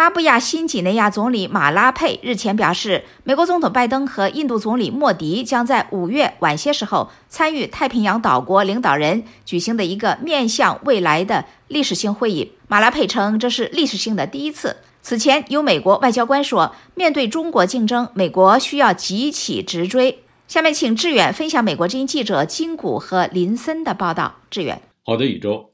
巴布亚新几内亚总理马拉佩日前表示，美国总统拜登和印度总理莫迪将在五月晚些时候参与太平洋岛国领导人举行的一个面向未来的历史性会议。马拉佩称，这是历史性的第一次。此前有美国外交官说，面对中国竞争，美国需要急起直追。下面请志远分享美国之音记者金谷和林森的报道。志远，好的，宇宙。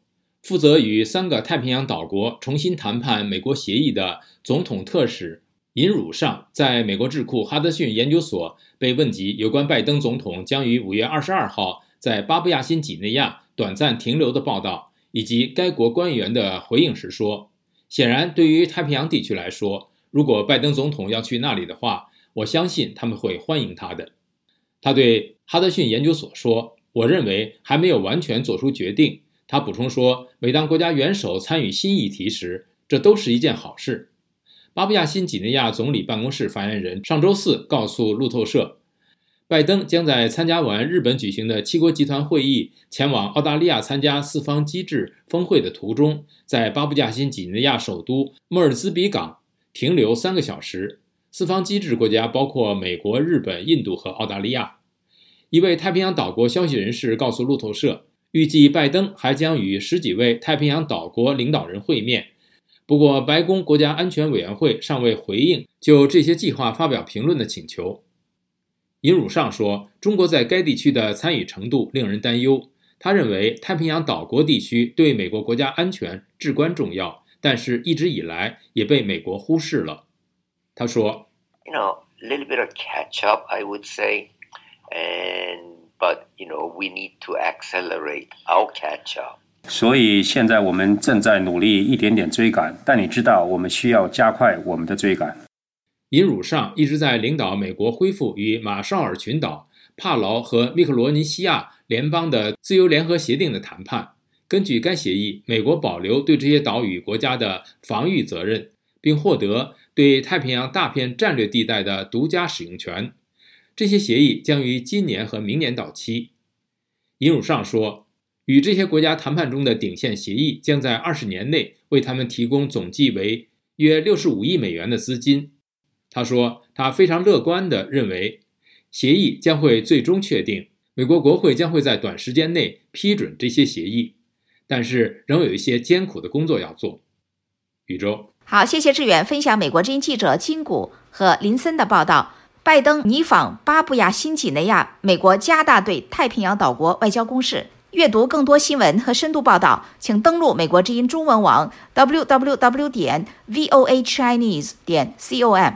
负责与三个太平洋岛国重新谈判美国协议的总统特使尹汝尚，在美国智库哈德逊研究所被问及有关拜登总统将于五月二十二号在巴布亚新几内亚短暂停留的报道，以及该国官员的回应时说。显然，对于太平洋地区来说，如果拜登总统要去那里的话，我相信他们会欢迎他的。他对哈德逊研究所说：“我认为还没有完全做出决定。”他补充说：“每当国家元首参与新议题时，这都是一件好事。”巴布亚新几内亚总理办公室发言人上周四告诉路透社，拜登将在参加完日本举行的七国集团会议，前往澳大利亚参加四方机制峰会的途中，在巴布亚新几内亚首都莫尔兹比港停留三个小时。四方机制国家包括美国、日本、印度和澳大利亚。一位太平洋岛国消息人士告诉路透社，预计拜登还将与十几位太平洋岛国领导人会面。不过，白宫国家安全委员会尚未回应就这些计划发表评论的请求。尹汝尚说：“中国在该地区的参与程度令人担忧。他认为太平洋岛国地区对美国国家安全至关重要，但是一直以来也被美国忽视了。”他说：“You know, a little bit of catch up, I would say, and but you know, we need to accelerate our catch up.” 所以现在我们正在努力一点点追赶，但你知道，我们需要加快我们的追赶。尹汝尚一直在领导美国恢复与马绍尔群岛、帕劳和密克罗尼西亚联邦的自由联合协定的谈判。根据该协议，美国保留对这些岛屿国家的防御责任，并获得对太平洋大片战略地带的独家使用权。这些协议将于今年和明年到期。尹汝尚说，与这些国家谈判中的顶线协议将在二十年内为他们提供总计为约六十五亿美元的资金。他说，他非常乐观地认为，协议将会最终确定，美国国会将会在短时间内批准这些协议，但是仍有一些艰苦的工作要做。宇宙，好，谢谢志远分享美国之音记者金谷和林森的报道。拜登拟访巴布亚新几内亚，美国加大对太平洋岛国外交攻势。阅读更多新闻和深度报道，请登录美国之音中文网 w w w 点 v o a chinese 点 c o m。